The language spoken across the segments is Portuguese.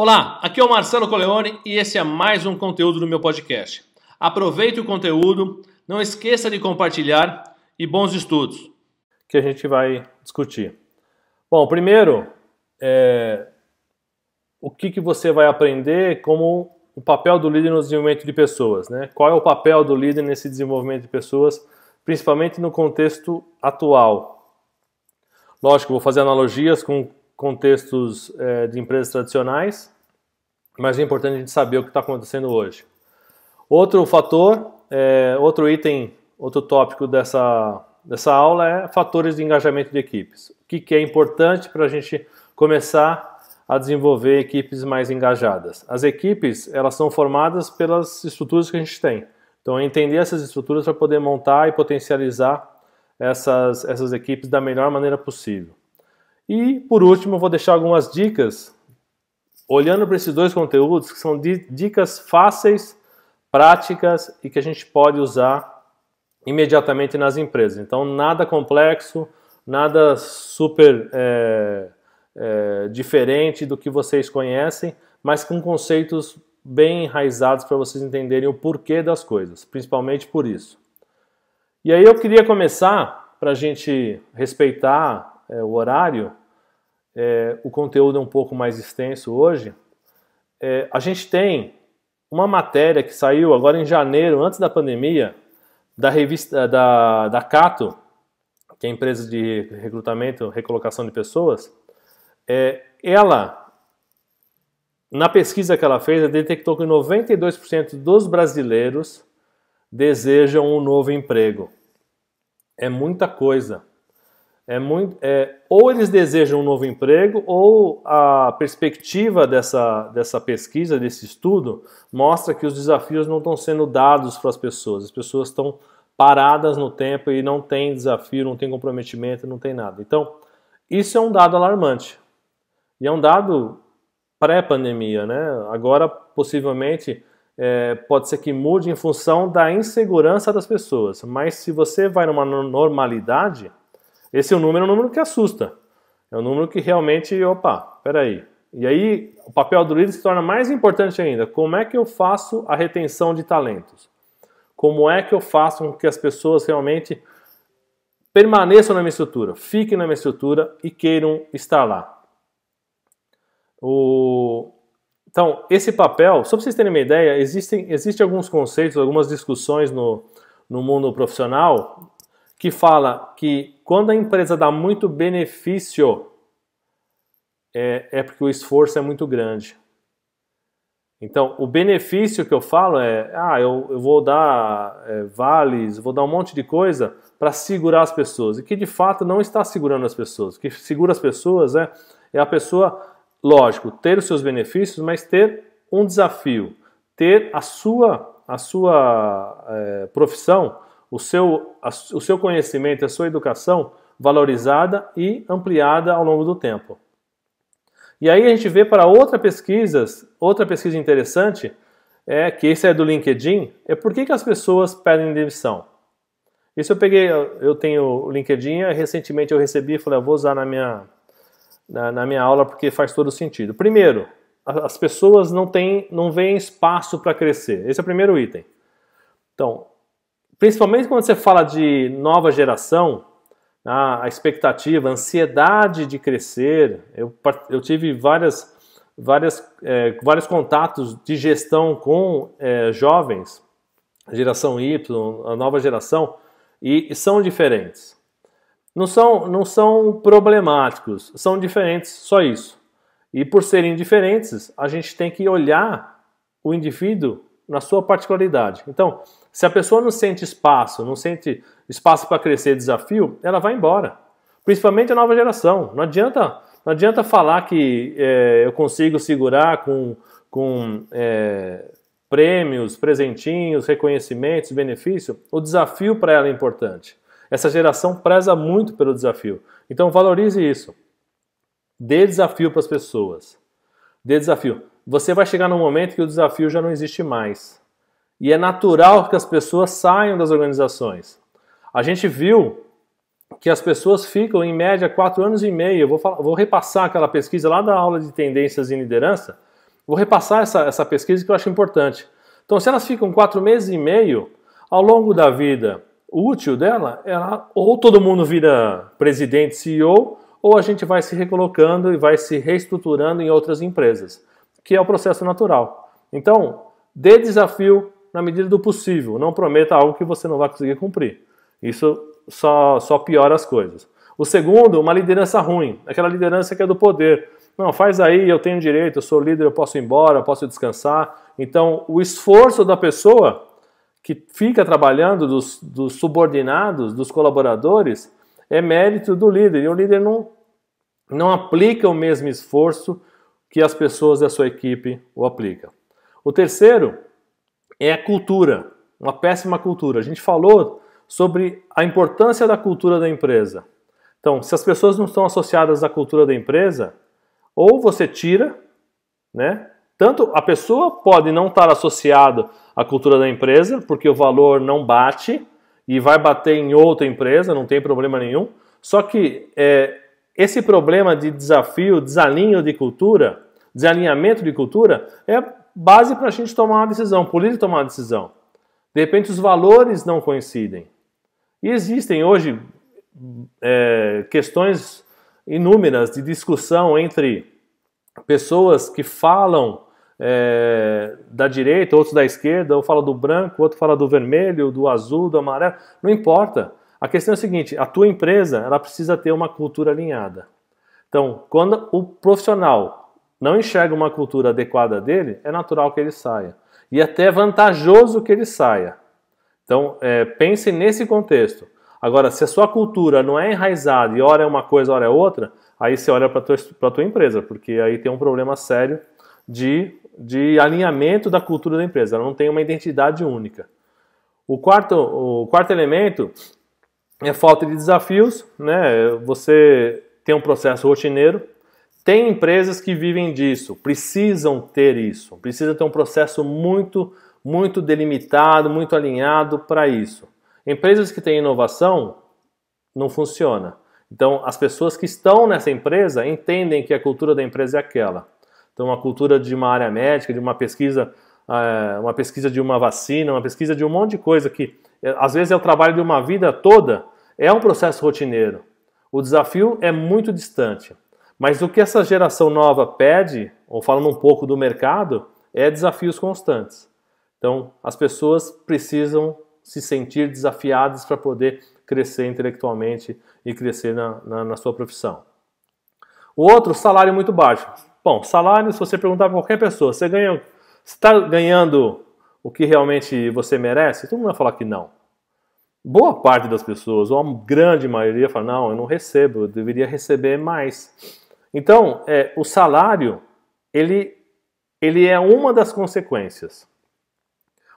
Olá, aqui é o Marcelo Coleone e esse é mais um conteúdo do meu podcast. Aproveite o conteúdo, não esqueça de compartilhar e bons estudos. Que a gente vai discutir. Bom, primeiro, é, o que, que você vai aprender como o papel do líder no desenvolvimento de pessoas, né? Qual é o papel do líder nesse desenvolvimento de pessoas, principalmente no contexto atual? Lógico, vou fazer analogias com contextos é, de empresas tradicionais, mas é importante a gente saber o que está acontecendo hoje. Outro fator, é, outro item, outro tópico dessa, dessa aula é fatores de engajamento de equipes. O que, que é importante para a gente começar a desenvolver equipes mais engajadas? As equipes elas são formadas pelas estruturas que a gente tem. Então, é entender essas estruturas para poder montar e potencializar essas, essas equipes da melhor maneira possível. E, por último, eu vou deixar algumas dicas, olhando para esses dois conteúdos, que são dicas fáceis, práticas e que a gente pode usar imediatamente nas empresas. Então, nada complexo, nada super é, é, diferente do que vocês conhecem, mas com conceitos bem enraizados para vocês entenderem o porquê das coisas, principalmente por isso. E aí eu queria começar, para a gente respeitar é, o horário, é, o conteúdo é um pouco mais extenso hoje. É, a gente tem uma matéria que saiu agora em janeiro, antes da pandemia, da revista da, da Cato, que é a empresa de recrutamento, recolocação de pessoas. É, ela, na pesquisa que ela fez, detectou que 92% dos brasileiros desejam um novo emprego. É muita coisa. É muito, é, ou eles desejam um novo emprego, ou a perspectiva dessa, dessa pesquisa, desse estudo, mostra que os desafios não estão sendo dados para as pessoas. As pessoas estão paradas no tempo e não tem desafio, não tem comprometimento, não tem nada. Então, isso é um dado alarmante. E é um dado pré-pandemia, né? Agora, possivelmente, é, pode ser que mude em função da insegurança das pessoas. Mas se você vai numa normalidade, esse é um número, é um número que assusta. É um número que realmente, opa, peraí. E aí o papel do líder se torna mais importante ainda. Como é que eu faço a retenção de talentos? Como é que eu faço com que as pessoas realmente permaneçam na minha estrutura, fiquem na minha estrutura e queiram estar lá? O... Então, esse papel, só para vocês terem uma ideia, existem, existem alguns conceitos, algumas discussões no, no mundo profissional que fala que quando a empresa dá muito benefício, é, é porque o esforço é muito grande. Então, o benefício que eu falo é, ah, eu, eu vou dar é, vales, vou dar um monte de coisa para segurar as pessoas. E que de fato não está segurando as pessoas. O que segura as pessoas é, é a pessoa, lógico, ter os seus benefícios, mas ter um desafio, ter a sua, a sua é, profissão o seu, a, o seu conhecimento, a sua educação valorizada e ampliada ao longo do tempo. E aí a gente vê para outra pesquisa, outra pesquisa interessante, é que esse é do LinkedIn, é por que, que as pessoas pedem demissão. Isso eu peguei, eu tenho o LinkedIn, recentemente eu recebi e falei, eu vou usar na minha, na, na minha aula porque faz todo sentido. Primeiro, as pessoas não têm, não veem espaço para crescer. Esse é o primeiro item. Então, Principalmente quando você fala de nova geração, a expectativa, a ansiedade de crescer. Eu, eu tive várias, várias, é, vários contatos de gestão com é, jovens, geração Y, a nova geração, e, e são diferentes. Não são, não são problemáticos, são diferentes, só isso. E por serem diferentes, a gente tem que olhar o indivíduo na sua particularidade. Então, se a pessoa não sente espaço, não sente espaço para crescer, desafio, ela vai embora. Principalmente a nova geração. Não adianta, não adianta falar que é, eu consigo segurar com, com é, prêmios, presentinhos, reconhecimentos, benefício. O desafio para ela é importante. Essa geração preza muito pelo desafio. Então valorize isso. Dê desafio para as pessoas. Dê desafio você vai chegar num momento que o desafio já não existe mais. E é natural que as pessoas saiam das organizações. A gente viu que as pessoas ficam em média quatro anos e meio. Eu vou, falar, vou repassar aquela pesquisa lá da aula de tendências em liderança. Vou repassar essa, essa pesquisa que eu acho importante. Então, se elas ficam quatro meses e meio, ao longo da vida útil dela, ela, ou todo mundo vira presidente, CEO, ou a gente vai se recolocando e vai se reestruturando em outras empresas, que é o processo natural. Então, dê desafio na medida do possível, não prometa algo que você não vai conseguir cumprir. Isso só, só piora as coisas. O segundo, uma liderança ruim, aquela liderança que é do poder. Não, faz aí, eu tenho direito, eu sou líder, eu posso ir embora, eu posso descansar. Então, o esforço da pessoa que fica trabalhando, dos, dos subordinados, dos colaboradores, é mérito do líder. E o líder não, não aplica o mesmo esforço que as pessoas da sua equipe o aplicam. O terceiro é a cultura, uma péssima cultura. A gente falou sobre a importância da cultura da empresa. Então, se as pessoas não estão associadas à cultura da empresa, ou você tira, né? Tanto a pessoa pode não estar associada à cultura da empresa, porque o valor não bate e vai bater em outra empresa, não tem problema nenhum. Só que é, esse problema de desafio, desalinho de cultura, desalinhamento de cultura, é base para a gente tomar uma decisão, líder tomar uma decisão. De repente os valores não coincidem. E existem hoje é, questões inúmeras de discussão entre pessoas que falam é, da direita, outros da esquerda, um fala do branco, outro fala do vermelho, do azul, do amarelo, não importa. A questão é a seguinte: a tua empresa ela precisa ter uma cultura alinhada. Então, quando o profissional não enxerga uma cultura adequada dele, é natural que ele saia. E até é vantajoso que ele saia. Então, é, pense nesse contexto. Agora, se a sua cultura não é enraizada e hora é uma coisa, hora é outra, aí você olha para a tua, tua empresa, porque aí tem um problema sério de, de alinhamento da cultura da empresa. Ela não tem uma identidade única. O quarto, o quarto elemento é falta de desafios, né? Você tem um processo rotineiro. Tem empresas que vivem disso, precisam ter isso, precisa ter um processo muito, muito delimitado, muito alinhado para isso. Empresas que têm inovação não funciona. Então, as pessoas que estão nessa empresa entendem que a cultura da empresa é aquela. Então, a cultura de uma área médica, de uma pesquisa, eh, uma pesquisa de uma vacina, uma pesquisa de um monte de coisa que é, às vezes é o trabalho de uma vida toda, é um processo rotineiro. O desafio é muito distante. Mas o que essa geração nova pede, ou falando um pouco do mercado, é desafios constantes. Então, as pessoas precisam se sentir desafiadas para poder crescer intelectualmente e crescer na, na, na, sua profissão. O outro, salário muito baixo. Bom, salário, se você perguntar para qualquer pessoa, você ganha, está ganhando o que realmente você merece? Todo mundo vai falar que não. Boa parte das pessoas, ou a grande maioria, fala: não, eu não recebo, eu deveria receber mais. Então, é, o salário, ele, ele é uma das consequências.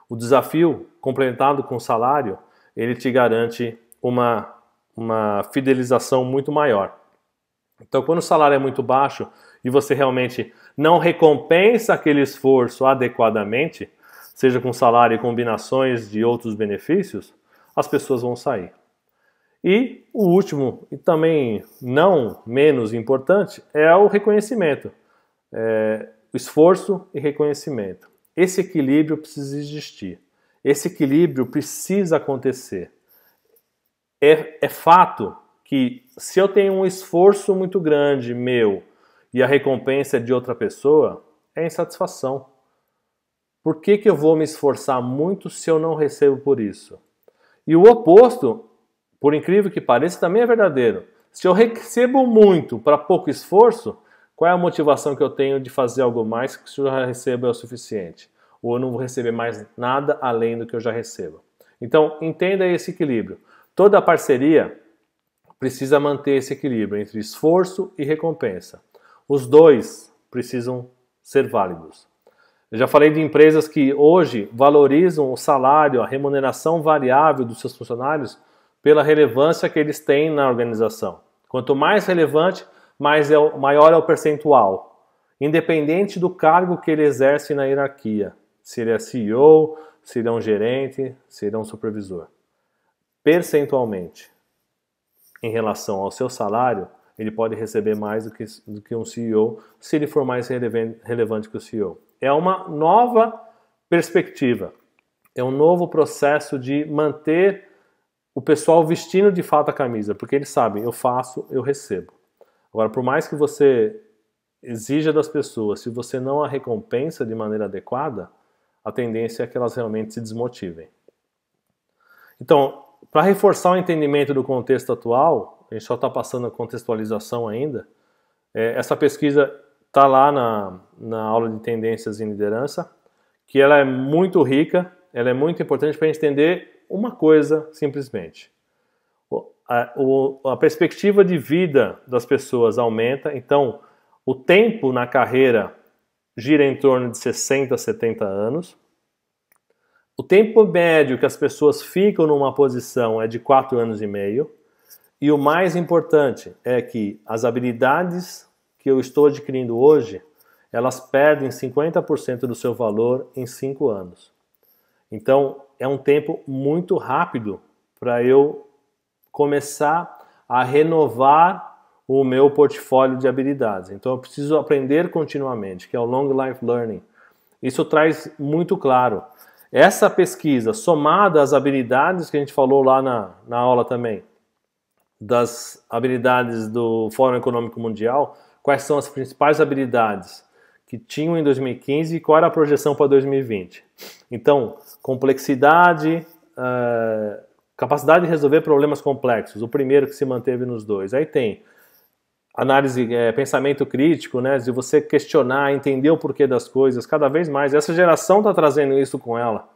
O desafio, complementado com o salário, ele te garante uma, uma fidelização muito maior. Então, quando o salário é muito baixo e você realmente não recompensa aquele esforço adequadamente, seja com salário e combinações de outros benefícios, as pessoas vão sair. E o último, e também não menos importante, é o reconhecimento. É, esforço e reconhecimento. Esse equilíbrio precisa existir. Esse equilíbrio precisa acontecer. É, é fato que se eu tenho um esforço muito grande meu e a recompensa é de outra pessoa, é insatisfação. Por que, que eu vou me esforçar muito se eu não recebo por isso? E o oposto, por incrível que pareça, também é verdadeiro. Se eu recebo muito para pouco esforço, qual é a motivação que eu tenho de fazer algo mais que se eu já recebo é o suficiente? Ou eu não vou receber mais nada além do que eu já recebo? Então, entenda esse equilíbrio. Toda parceria precisa manter esse equilíbrio entre esforço e recompensa. Os dois precisam ser válidos. Eu já falei de empresas que hoje valorizam o salário, a remuneração variável dos seus funcionários pela relevância que eles têm na organização. Quanto mais relevante, mais é o, maior é o percentual, independente do cargo que ele exerce na hierarquia. Se ele é CEO, se ele é um gerente, se ele é um supervisor. Percentualmente, em relação ao seu salário, ele pode receber mais do que, do que um CEO se ele for mais relevante que o CEO. É uma nova perspectiva. É um novo processo de manter o pessoal vestindo de fato a camisa, porque eles sabem, eu faço, eu recebo. Agora, por mais que você exija das pessoas, se você não a recompensa de maneira adequada, a tendência é que elas realmente se desmotivem. Então, para reforçar o entendimento do contexto atual, a gente só está passando a contextualização ainda, é, essa pesquisa está lá na, na aula de tendências em liderança, que ela é muito rica, ela é muito importante para entender uma coisa simplesmente. A, o, a perspectiva de vida das pessoas aumenta, então o tempo na carreira gira em torno de 60 a 70 anos. O tempo médio que as pessoas ficam numa posição é de 4 anos e meio. E o mais importante é que as habilidades que eu estou adquirindo hoje, elas perdem 50% do seu valor em 5 anos. Então, é um tempo muito rápido para eu começar a renovar o meu portfólio de habilidades. Então eu preciso aprender continuamente, que é o Long Life Learning. Isso traz muito claro. Essa pesquisa, somada às habilidades que a gente falou lá na, na aula também, das habilidades do Fórum Econômico Mundial, quais são as principais habilidades que tinham em 2015 e qual era a projeção para 2020. Então, complexidade, uh, capacidade de resolver problemas complexos, o primeiro que se manteve nos dois. Aí tem análise, é, pensamento crítico, né, de você questionar, entender o porquê das coisas, cada vez mais. Essa geração está trazendo isso com ela.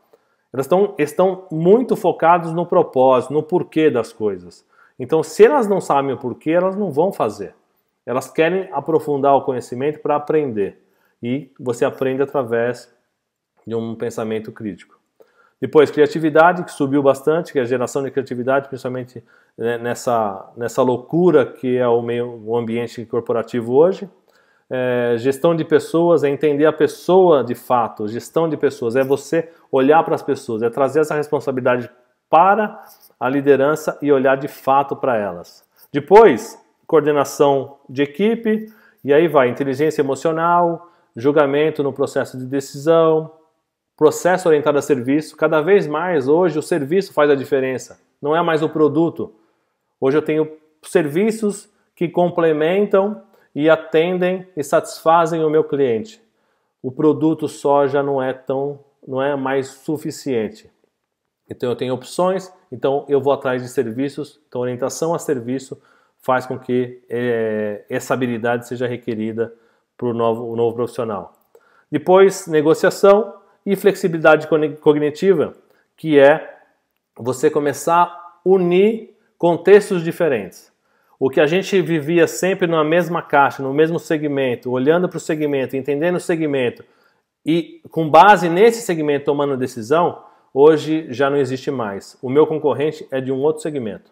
Elas estão, estão muito focados no propósito, no porquê das coisas. Então, se elas não sabem o porquê, elas não vão fazer. Elas querem aprofundar o conhecimento para aprender. E você aprende através de um pensamento crítico. Depois, criatividade, que subiu bastante, que é a geração de criatividade, principalmente né, nessa, nessa loucura que é o, meio, o ambiente corporativo hoje. É, gestão de pessoas é entender a pessoa de fato. Gestão de pessoas é você olhar para as pessoas, é trazer essa responsabilidade para a liderança e olhar de fato para elas. Depois, coordenação de equipe, e aí vai inteligência emocional, julgamento no processo de decisão, processo orientado a serviço. Cada vez mais hoje o serviço faz a diferença, não é mais o produto. Hoje eu tenho serviços que complementam e atendem e satisfazem o meu cliente. O produto só já não é tão, não é mais suficiente. Então eu tenho opções, então eu vou atrás de serviços. Então orientação a serviço faz com que é, essa habilidade seja requerida para o novo, o novo profissional. Depois negociação, e flexibilidade cognitiva, que é você começar a unir contextos diferentes. O que a gente vivia sempre na mesma caixa, no mesmo segmento, olhando para o segmento, entendendo o segmento e com base nesse segmento tomando decisão, hoje já não existe mais. O meu concorrente é de um outro segmento.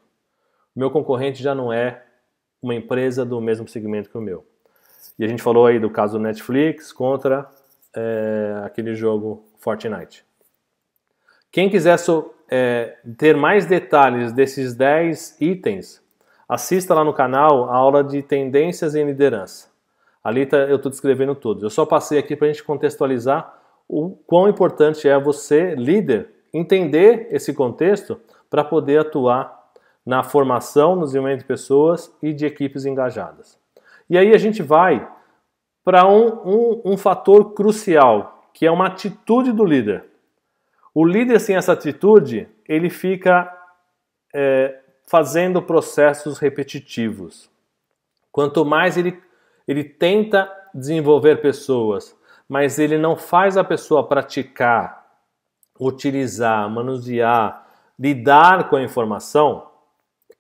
O meu concorrente já não é uma empresa do mesmo segmento que o meu. E a gente falou aí do caso Netflix contra é, aquele jogo Fortnite. Quem quiser so, é, ter mais detalhes desses 10 itens, assista lá no canal a aula de tendências em liderança. Ali tá, eu estou descrevendo todos. Eu só passei aqui para a gente contextualizar o quão importante é você, líder, entender esse contexto para poder atuar na formação, no desenvolvimento de pessoas e de equipes engajadas. E aí a gente vai para um, um, um fator crucial, que é uma atitude do líder. O líder sem essa atitude, ele fica é, fazendo processos repetitivos. Quanto mais ele, ele tenta desenvolver pessoas, mas ele não faz a pessoa praticar, utilizar, manusear, lidar com a informação,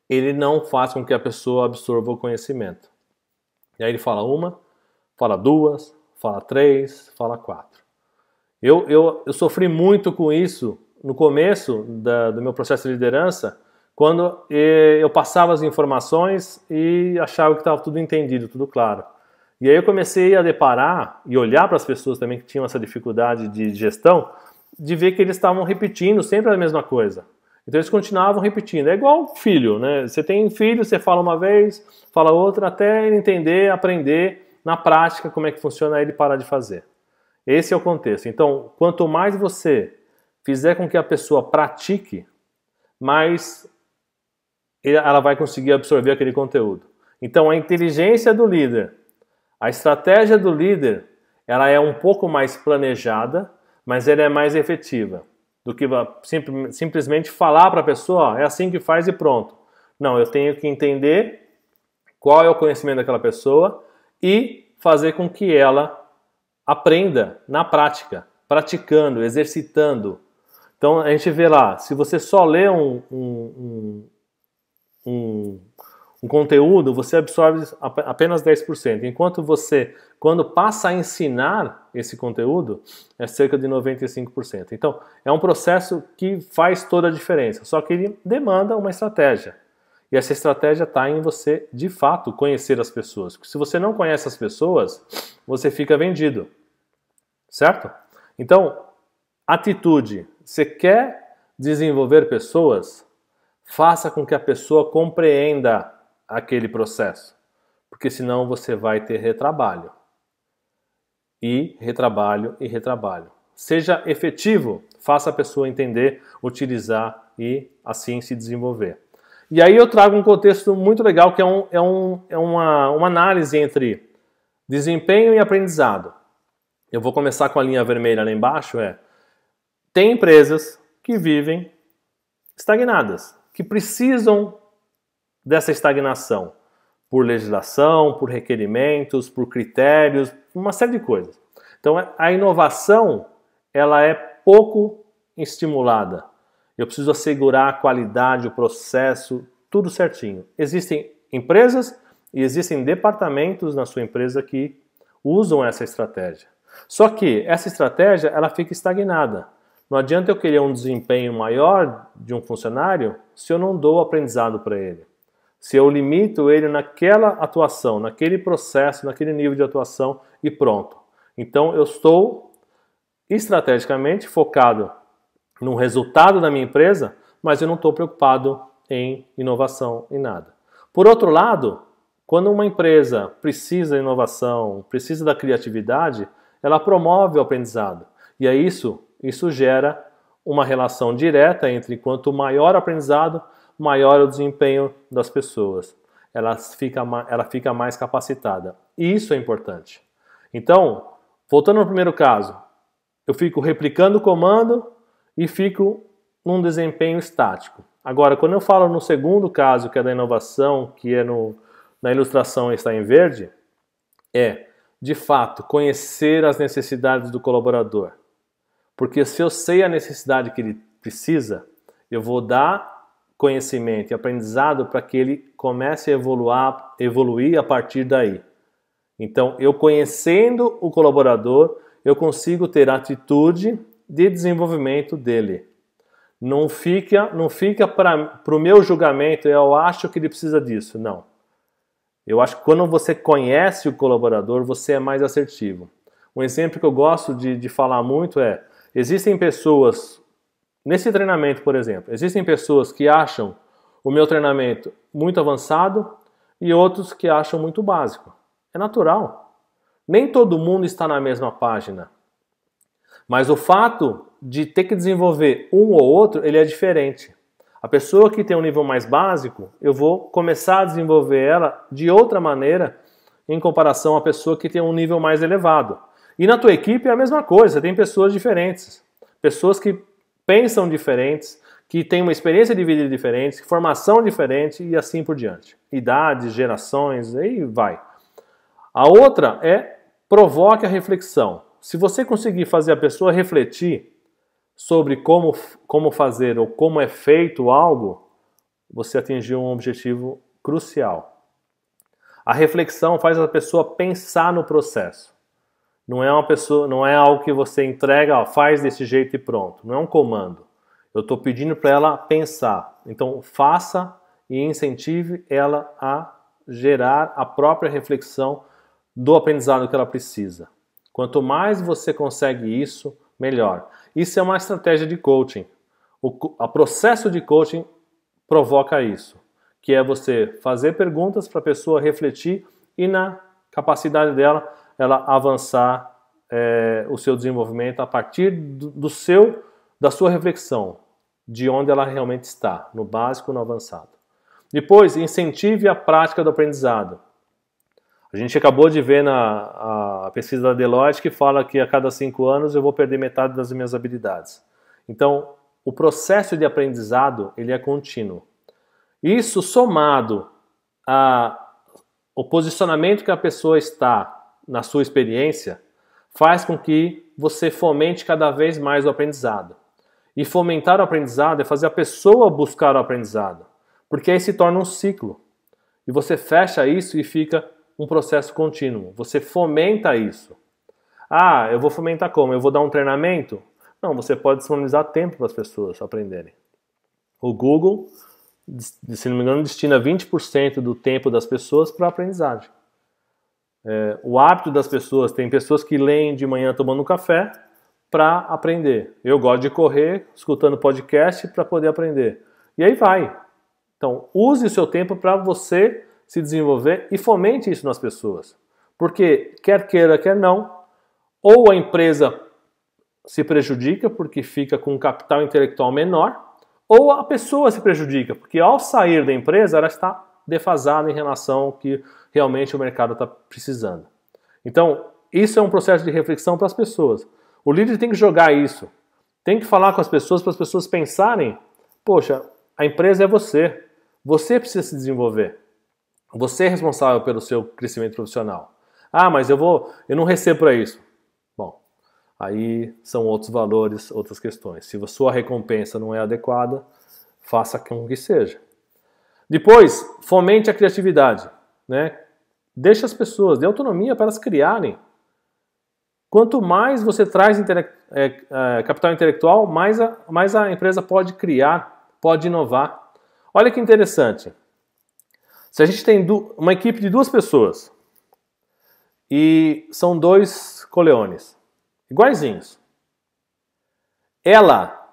ele não faz com que a pessoa absorva o conhecimento. E aí ele fala uma, fala duas, fala três, fala quatro. Eu, eu, eu sofri muito com isso no começo da, do meu processo de liderança, quando eu passava as informações e achava que estava tudo entendido, tudo claro. E aí eu comecei a deparar e olhar para as pessoas também que tinham essa dificuldade de gestão, de ver que eles estavam repetindo sempre a mesma coisa. Então eles continuavam repetindo. É igual filho, né? Você tem filho, você fala uma vez, fala outra, até ele entender, aprender na prática como é que funciona ele parar de fazer. Esse é o contexto. Então, quanto mais você fizer com que a pessoa pratique, mais ela vai conseguir absorver aquele conteúdo. Então, a inteligência do líder, a estratégia do líder, ela é um pouco mais planejada, mas ela é mais efetiva do que simplesmente falar para a pessoa, é assim que faz e pronto. Não, eu tenho que entender qual é o conhecimento daquela pessoa e fazer com que ela aprenda na prática, praticando, exercitando. Então a gente vê lá, se você só lê um, um, um, um conteúdo, você absorve apenas 10%, enquanto você, quando passa a ensinar esse conteúdo, é cerca de 95%. Então é um processo que faz toda a diferença, só que ele demanda uma estratégia. E essa estratégia está em você, de fato, conhecer as pessoas. Porque se você não conhece as pessoas, você fica vendido. Certo? Então, atitude. Você quer desenvolver pessoas? Faça com que a pessoa compreenda aquele processo. Porque senão você vai ter retrabalho. E retrabalho e retrabalho. Seja efetivo, faça a pessoa entender, utilizar e assim se desenvolver. E aí eu trago um contexto muito legal que é, um, é, um, é uma, uma análise entre desempenho e aprendizado. Eu vou começar com a linha vermelha lá embaixo, é tem empresas que vivem estagnadas, que precisam dessa estagnação por legislação, por requerimentos, por critérios, uma série de coisas. Então a inovação ela é pouco estimulada. Eu preciso assegurar a qualidade, o processo, tudo certinho. Existem empresas e existem departamentos na sua empresa que usam essa estratégia. Só que essa estratégia ela fica estagnada. Não adianta eu querer um desempenho maior de um funcionário se eu não dou aprendizado para ele. Se eu limito ele naquela atuação, naquele processo, naquele nível de atuação e pronto. Então eu estou estrategicamente focado no resultado da minha empresa, mas eu não estou preocupado em inovação em nada. Por outro lado, quando uma empresa precisa de inovação, precisa da criatividade, ela promove o aprendizado. E é isso, isso gera uma relação direta entre quanto maior o aprendizado, maior o desempenho das pessoas. Ela fica, ela fica mais capacitada. E isso é importante. Então, voltando ao primeiro caso, eu fico replicando o comando e fico num desempenho estático. Agora, quando eu falo no segundo caso, que é da inovação, que é no, na ilustração está em verde, é, de fato, conhecer as necessidades do colaborador. Porque se eu sei a necessidade que ele precisa, eu vou dar conhecimento e aprendizado para que ele comece a evoluir, evoluir a partir daí. Então, eu conhecendo o colaborador, eu consigo ter atitude de desenvolvimento dele. Não fica, não fica para o meu julgamento, eu acho que ele precisa disso. Não. Eu acho que quando você conhece o colaborador, você é mais assertivo. Um exemplo que eu gosto de, de falar muito é: existem pessoas, nesse treinamento, por exemplo, existem pessoas que acham o meu treinamento muito avançado e outros que acham muito básico. É natural. Nem todo mundo está na mesma página. Mas o fato de ter que desenvolver um ou outro, ele é diferente. A pessoa que tem um nível mais básico, eu vou começar a desenvolver ela de outra maneira em comparação à pessoa que tem um nível mais elevado. E na tua equipe é a mesma coisa, tem pessoas diferentes, pessoas que pensam diferentes, que têm uma experiência de vida diferente, formação diferente e assim por diante. Idades, gerações, aí vai. A outra é provoque a reflexão. Se você conseguir fazer a pessoa refletir sobre como, como fazer ou como é feito algo, você atingiu um objetivo crucial. A reflexão faz a pessoa pensar no processo. Não é uma pessoa, não é algo que você entrega, ó, faz desse jeito e pronto. Não é um comando. Eu estou pedindo para ela pensar. Então faça e incentive ela a gerar a própria reflexão do aprendizado que ela precisa. Quanto mais você consegue isso, melhor. Isso é uma estratégia de coaching. O a processo de coaching provoca isso, que é você fazer perguntas para a pessoa refletir e na capacidade dela ela avançar é, o seu desenvolvimento a partir do, do seu, da sua reflexão, de onde ela realmente está, no básico no avançado. Depois, incentive a prática do aprendizado. A gente acabou de ver na pesquisa da Deloitte que fala que a cada cinco anos eu vou perder metade das minhas habilidades. Então, o processo de aprendizado ele é contínuo. Isso somado ao posicionamento que a pessoa está na sua experiência faz com que você fomente cada vez mais o aprendizado. E fomentar o aprendizado é fazer a pessoa buscar o aprendizado, porque aí se torna um ciclo. E você fecha isso e fica um processo contínuo. Você fomenta isso. Ah, eu vou fomentar como? Eu vou dar um treinamento? Não, você pode disponibilizar tempo para as pessoas aprenderem. O Google, se não me engano, destina 20% do tempo das pessoas para aprendizagem. É, o hábito das pessoas, tem pessoas que leem de manhã tomando café para aprender. Eu gosto de correr, escutando podcast para poder aprender. E aí vai. Então, use o seu tempo para você se desenvolver e fomente isso nas pessoas. Porque, quer queira, quer não, ou a empresa se prejudica porque fica com um capital intelectual menor, ou a pessoa se prejudica, porque ao sair da empresa ela está defasada em relação ao que realmente o mercado está precisando. Então, isso é um processo de reflexão para as pessoas. O líder tem que jogar isso, tem que falar com as pessoas para as pessoas pensarem: poxa, a empresa é você, você precisa se desenvolver. Você é responsável pelo seu crescimento profissional. Ah, mas eu vou, eu não recebo para isso. Bom, aí são outros valores, outras questões. Se a sua recompensa não é adequada, faça com que seja. Depois, fomente a criatividade, né? Deixe as pessoas, dê autonomia para elas criarem. Quanto mais você traz intele é, é, capital intelectual, mais a, mais a empresa pode criar, pode inovar. Olha que interessante. Se a gente tem uma equipe de duas pessoas e são dois coleones, iguaizinhos, ela,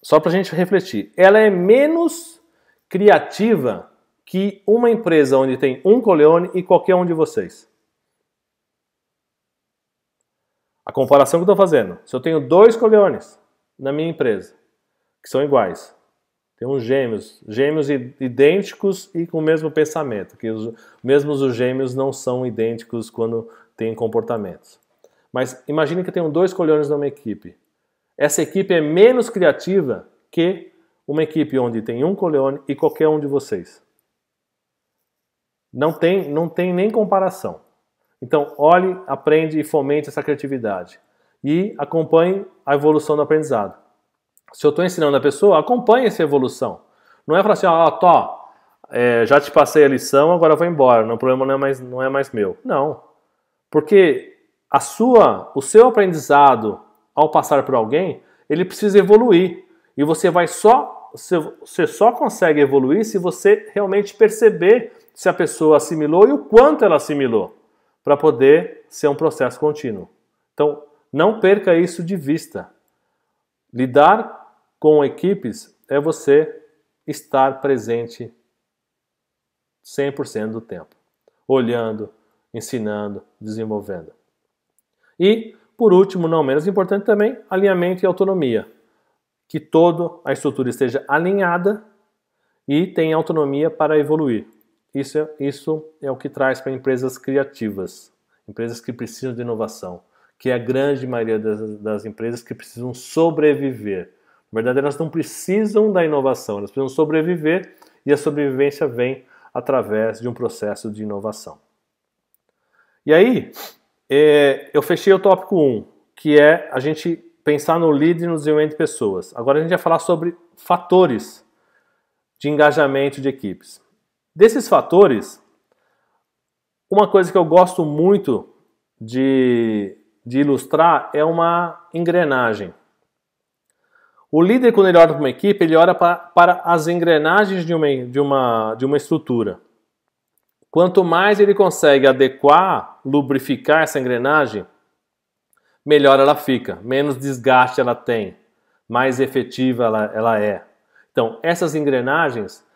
só para a gente refletir, ela é menos criativa que uma empresa onde tem um coleone e qualquer um de vocês. A comparação que eu estou fazendo, se eu tenho dois coleones na minha empresa, que são iguais, tem uns gêmeos, gêmeos idênticos e com o mesmo pensamento, que os, mesmos os gêmeos não são idênticos quando têm comportamentos. Mas imagine que tenho dois colhões numa equipe. Essa equipe é menos criativa que uma equipe onde tem um colhone e qualquer um de vocês. Não tem, não tem nem comparação. Então, olhe, aprende e fomente essa criatividade. E acompanhe a evolução do aprendizado. Se eu estou ensinando a pessoa, acompanhe essa evolução. Não é falar assim, ó, Tó, é, já te passei a lição, agora vou embora. O problema não é mais, não é mais meu. Não. Porque a sua, o seu aprendizado ao passar por alguém, ele precisa evoluir. E você vai só, você só consegue evoluir se você realmente perceber se a pessoa assimilou e o quanto ela assimilou, para poder ser um processo contínuo. Então, não perca isso de vista. Lidar com equipes é você estar presente 100% do tempo, olhando, ensinando, desenvolvendo. E, por último, não menos importante também, alinhamento e autonomia. Que toda a estrutura esteja alinhada e tenha autonomia para evoluir. Isso é, isso é o que traz para empresas criativas, empresas que precisam de inovação que é a grande maioria das, das empresas que precisam sobreviver. Na verdade, elas não precisam da inovação, elas precisam sobreviver e a sobrevivência vem através de um processo de inovação. E aí, é, eu fechei o tópico 1, que é a gente pensar no lead e no desenvolvimento de pessoas. Agora a gente vai falar sobre fatores de engajamento de equipes. Desses fatores, uma coisa que eu gosto muito de de ilustrar é uma engrenagem. O líder, quando ele olha para uma equipe, ele olha para, para as engrenagens de uma, de, uma, de uma estrutura. Quanto mais ele consegue adequar, lubrificar essa engrenagem, melhor ela fica, menos desgaste ela tem, mais efetiva ela, ela é. Então, essas engrenagens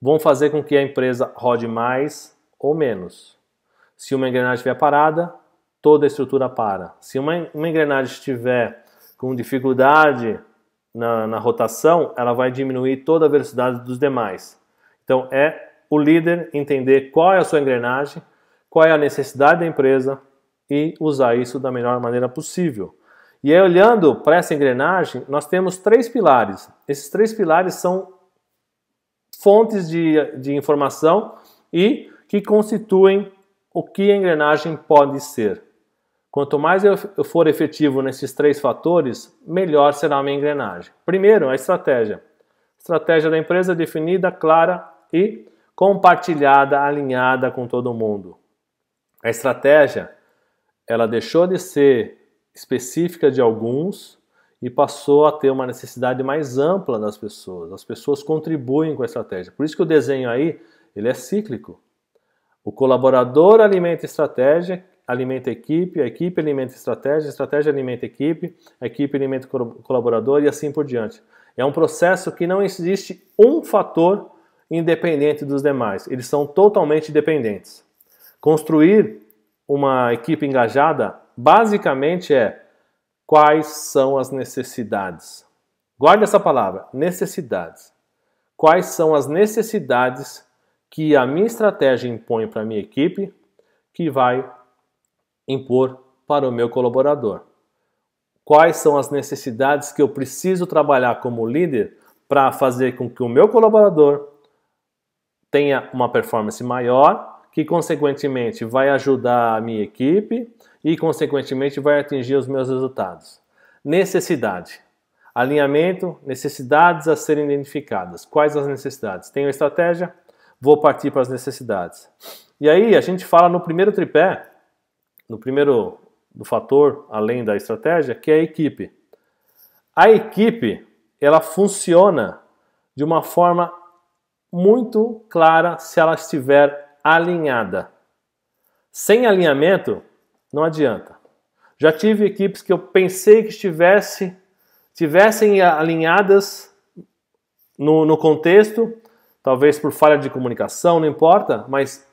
vão fazer com que a empresa rode mais ou menos. Se uma engrenagem estiver parada, toda a estrutura para. Se uma, uma engrenagem estiver com dificuldade na, na rotação, ela vai diminuir toda a velocidade dos demais. Então é o líder entender qual é a sua engrenagem, qual é a necessidade da empresa e usar isso da melhor maneira possível. E aí, olhando para essa engrenagem, nós temos três pilares. Esses três pilares são fontes de, de informação e que constituem o que a engrenagem pode ser. Quanto mais eu for efetivo nesses três fatores, melhor será a minha engrenagem. Primeiro, a estratégia. Estratégia da empresa definida, clara e compartilhada, alinhada com todo mundo. A estratégia, ela deixou de ser específica de alguns e passou a ter uma necessidade mais ampla das pessoas. As pessoas contribuem com a estratégia. Por isso que o desenho aí, ele é cíclico. O colaborador alimenta a estratégia, alimenta a equipe, a equipe alimenta a estratégia, a estratégia alimenta a equipe, a equipe alimenta o colaborador e assim por diante. É um processo que não existe um fator independente dos demais. Eles são totalmente dependentes. Construir uma equipe engajada basicamente é quais são as necessidades. Guarde essa palavra, necessidades. Quais são as necessidades que a minha estratégia impõe para a minha equipe que vai impor para o meu colaborador? Quais são as necessidades que eu preciso trabalhar como líder para fazer com que o meu colaborador tenha uma performance maior, que consequentemente vai ajudar a minha equipe e consequentemente vai atingir os meus resultados. Necessidade. Alinhamento, necessidades a serem identificadas. Quais as necessidades? Tenho estratégia, vou partir para as necessidades. E aí a gente fala no primeiro tripé, no primeiro do fator além da estratégia, que é a equipe. A equipe, ela funciona de uma forma muito clara se ela estiver alinhada. Sem alinhamento, não adianta. Já tive equipes que eu pensei que estivesse, tivessem alinhadas no, no contexto, talvez por falha de comunicação, não importa, mas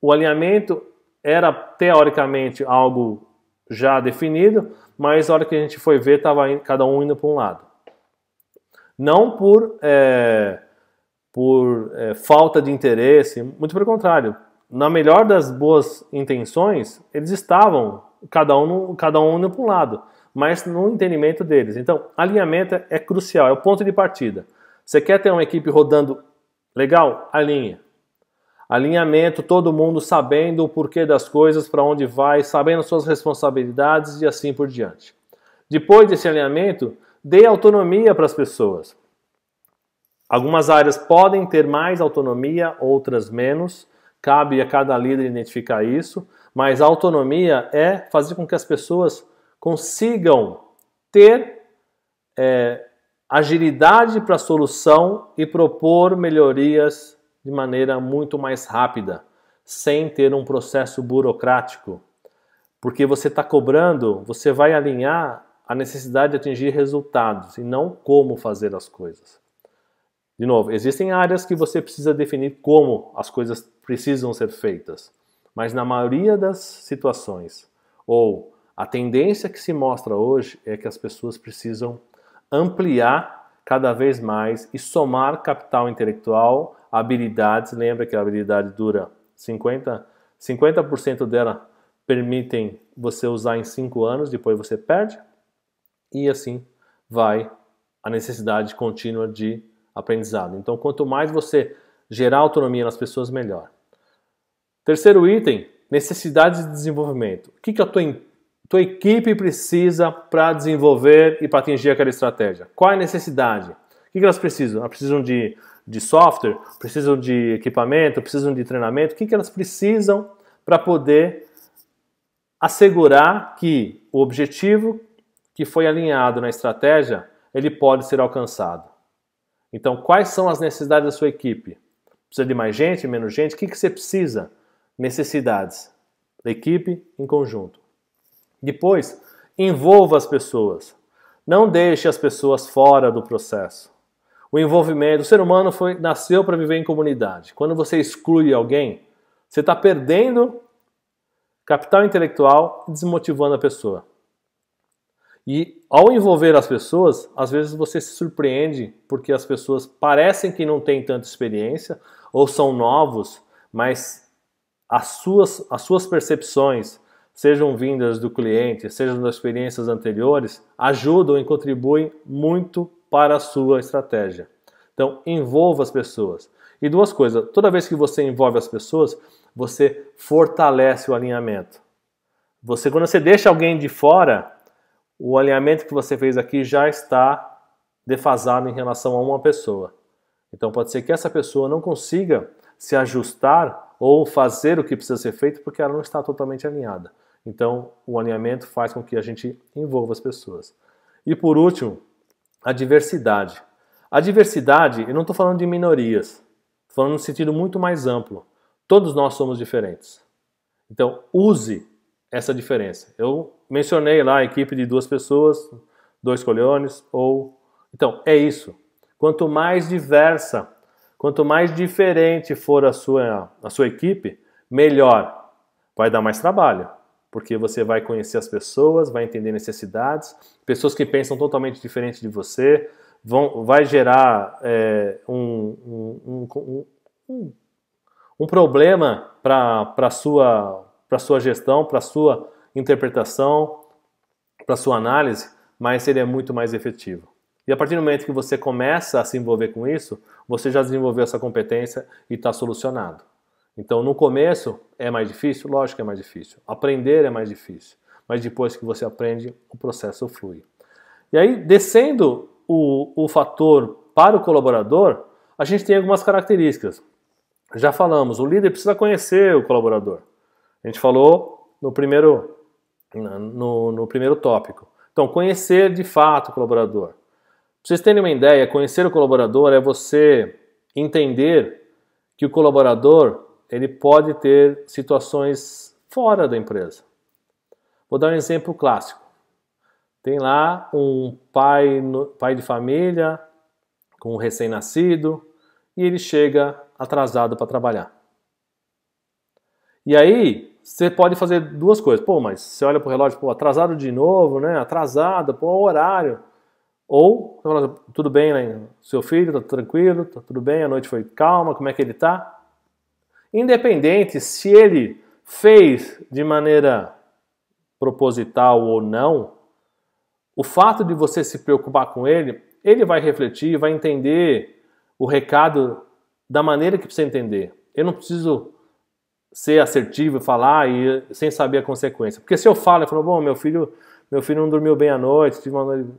o alinhamento era teoricamente algo já definido, mas na hora que a gente foi ver, estava cada um indo para um lado. Não por é, por é, falta de interesse, muito pelo contrário. Na melhor das boas intenções, eles estavam cada um, cada um indo para um lado, mas no entendimento deles. Então, alinhamento é crucial, é o ponto de partida. Você quer ter uma equipe rodando legal? Alinha. Alinhamento, todo mundo sabendo o porquê das coisas, para onde vai, sabendo suas responsabilidades e assim por diante. Depois desse alinhamento, dê autonomia para as pessoas. Algumas áreas podem ter mais autonomia, outras menos. Cabe a cada líder identificar isso, mas a autonomia é fazer com que as pessoas consigam ter é, agilidade para a solução e propor melhorias de maneira muito mais rápida, sem ter um processo burocrático. Porque você está cobrando, você vai alinhar a necessidade de atingir resultados e não como fazer as coisas. De novo, existem áreas que você precisa definir como as coisas precisam ser feitas, mas na maioria das situações, ou a tendência que se mostra hoje é que as pessoas precisam ampliar cada vez mais e somar capital intelectual, habilidades. Lembra que a habilidade dura 50, 50% dela permitem você usar em 5 anos, depois você perde, e assim vai a necessidade contínua de aprendizado. Então, quanto mais você gerar autonomia nas pessoas, melhor. Terceiro item, necessidades de desenvolvimento. O que, que a tua, tua equipe precisa para desenvolver e para atingir aquela estratégia? Qual é a necessidade? O que, que elas precisam? Elas precisam de, de software, precisam de equipamento, precisam de treinamento. O que, que elas precisam para poder assegurar que o objetivo que foi alinhado na estratégia ele pode ser alcançado? Então, quais são as necessidades da sua equipe? Precisa de mais gente, menos gente? O que, que você precisa? Necessidades da equipe em conjunto. Depois, envolva as pessoas. Não deixe as pessoas fora do processo. O envolvimento, o ser humano foi, nasceu para viver em comunidade. Quando você exclui alguém, você está perdendo capital intelectual desmotivando a pessoa. E ao envolver as pessoas, às vezes você se surpreende porque as pessoas parecem que não têm tanta experiência ou são novos, mas as suas, as suas percepções, sejam vindas do cliente, sejam das experiências anteriores, ajudam e contribuem muito para a sua estratégia. Então, envolva as pessoas. E duas coisas: toda vez que você envolve as pessoas, você fortalece o alinhamento. Você, quando você deixa alguém de fora, o alinhamento que você fez aqui já está defasado em relação a uma pessoa. Então pode ser que essa pessoa não consiga se ajustar ou fazer o que precisa ser feito porque ela não está totalmente alinhada. Então o alinhamento faz com que a gente envolva as pessoas. E por último, a diversidade. A diversidade, eu não estou falando de minorias, estou falando no sentido muito mais amplo. Todos nós somos diferentes. Então use essa diferença. Eu mencionei lá a equipe de duas pessoas, dois colhones, ou. Então, é isso. Quanto mais diversa, quanto mais diferente for a sua, a sua equipe, melhor. Vai dar mais trabalho, porque você vai conhecer as pessoas, vai entender necessidades, pessoas que pensam totalmente diferente de você, vão, vai gerar é, um, um, um, um, problema para a sua, sua gestão, para a sua interpretação, para sua análise, mas ele é muito mais efetivo. E a partir do momento que você começa a se envolver com isso, você já desenvolveu essa competência e está solucionado. Então, no começo é mais difícil? Lógico que é mais difícil. Aprender é mais difícil. Mas depois que você aprende, o processo flui. E aí, descendo o, o fator para o colaborador, a gente tem algumas características. Já falamos, o líder precisa conhecer o colaborador. A gente falou no primeiro no, no primeiro tópico. Então, conhecer de fato o colaborador. Para vocês terem uma ideia, conhecer o colaborador é você entender que o colaborador ele pode ter situações fora da empresa. Vou dar um exemplo clássico. Tem lá um pai, pai de família com um recém-nascido e ele chega atrasado para trabalhar. E aí, você pode fazer duas coisas. Pô, mas você olha pro relógio, pô, atrasado de novo, né? Atrasado, pô, horário. Ou, tudo bem, né? Seu filho tá tranquilo, tá tudo bem, a noite foi calma, como é que ele tá? Independente se ele fez de maneira proposital ou não, o fato de você se preocupar com ele, ele vai refletir, vai entender o recado da maneira que precisa entender. Eu não preciso ser assertivo e falar e sem saber a consequência. Porque se eu falo, eu falo, bom, meu filho, meu filho não dormiu bem à noite, tive uma noite...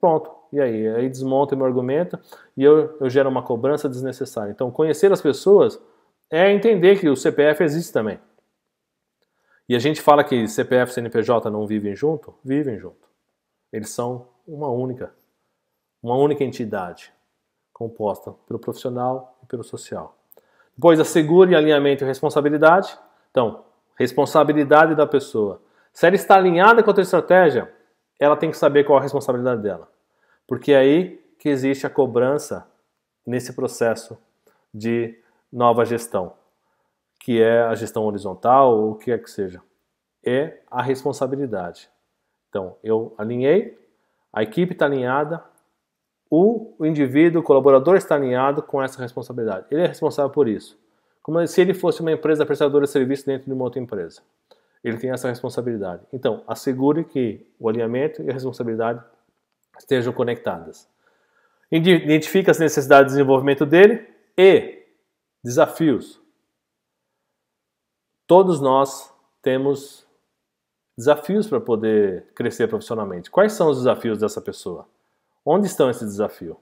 pronto. E aí, aí desmonta meu argumento e eu, eu gero uma cobrança desnecessária. Então, conhecer as pessoas é entender que o CPF existe também. E a gente fala que CPF e CNPJ não vivem junto? Vivem junto. Eles são uma única, uma única entidade composta pelo profissional e pelo social. Depois, assegure alinhamento e responsabilidade. Então, responsabilidade da pessoa. Se ela está alinhada com a tua estratégia, ela tem que saber qual a responsabilidade dela. Porque é aí que existe a cobrança nesse processo de nova gestão, que é a gestão horizontal ou o que é que seja. É a responsabilidade. Então, eu alinhei, a equipe está alinhada, o indivíduo, o colaborador está alinhado com essa responsabilidade. Ele é responsável por isso. Como se ele fosse uma empresa prestadora de serviço dentro de uma outra empresa. Ele tem essa responsabilidade. Então, assegure que o alinhamento e a responsabilidade estejam conectadas. Identifique as necessidades de desenvolvimento dele e desafios. Todos nós temos desafios para poder crescer profissionalmente. Quais são os desafios dessa pessoa? Onde estão esses desafios?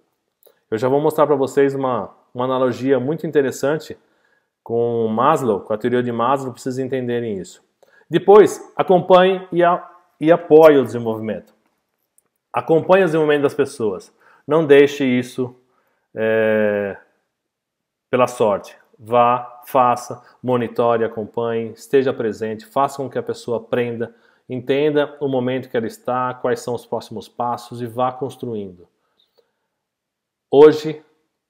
Eu já vou mostrar para vocês uma, uma analogia muito interessante com Maslow, com a teoria de Maslow, para vocês entenderem isso. Depois, acompanhe e, a, e apoie o desenvolvimento. Acompanhe o desenvolvimento das pessoas. Não deixe isso é, pela sorte. Vá, faça, monitore, acompanhe, esteja presente, faça com que a pessoa aprenda Entenda o momento que ela está, quais são os próximos passos e vá construindo. Hoje,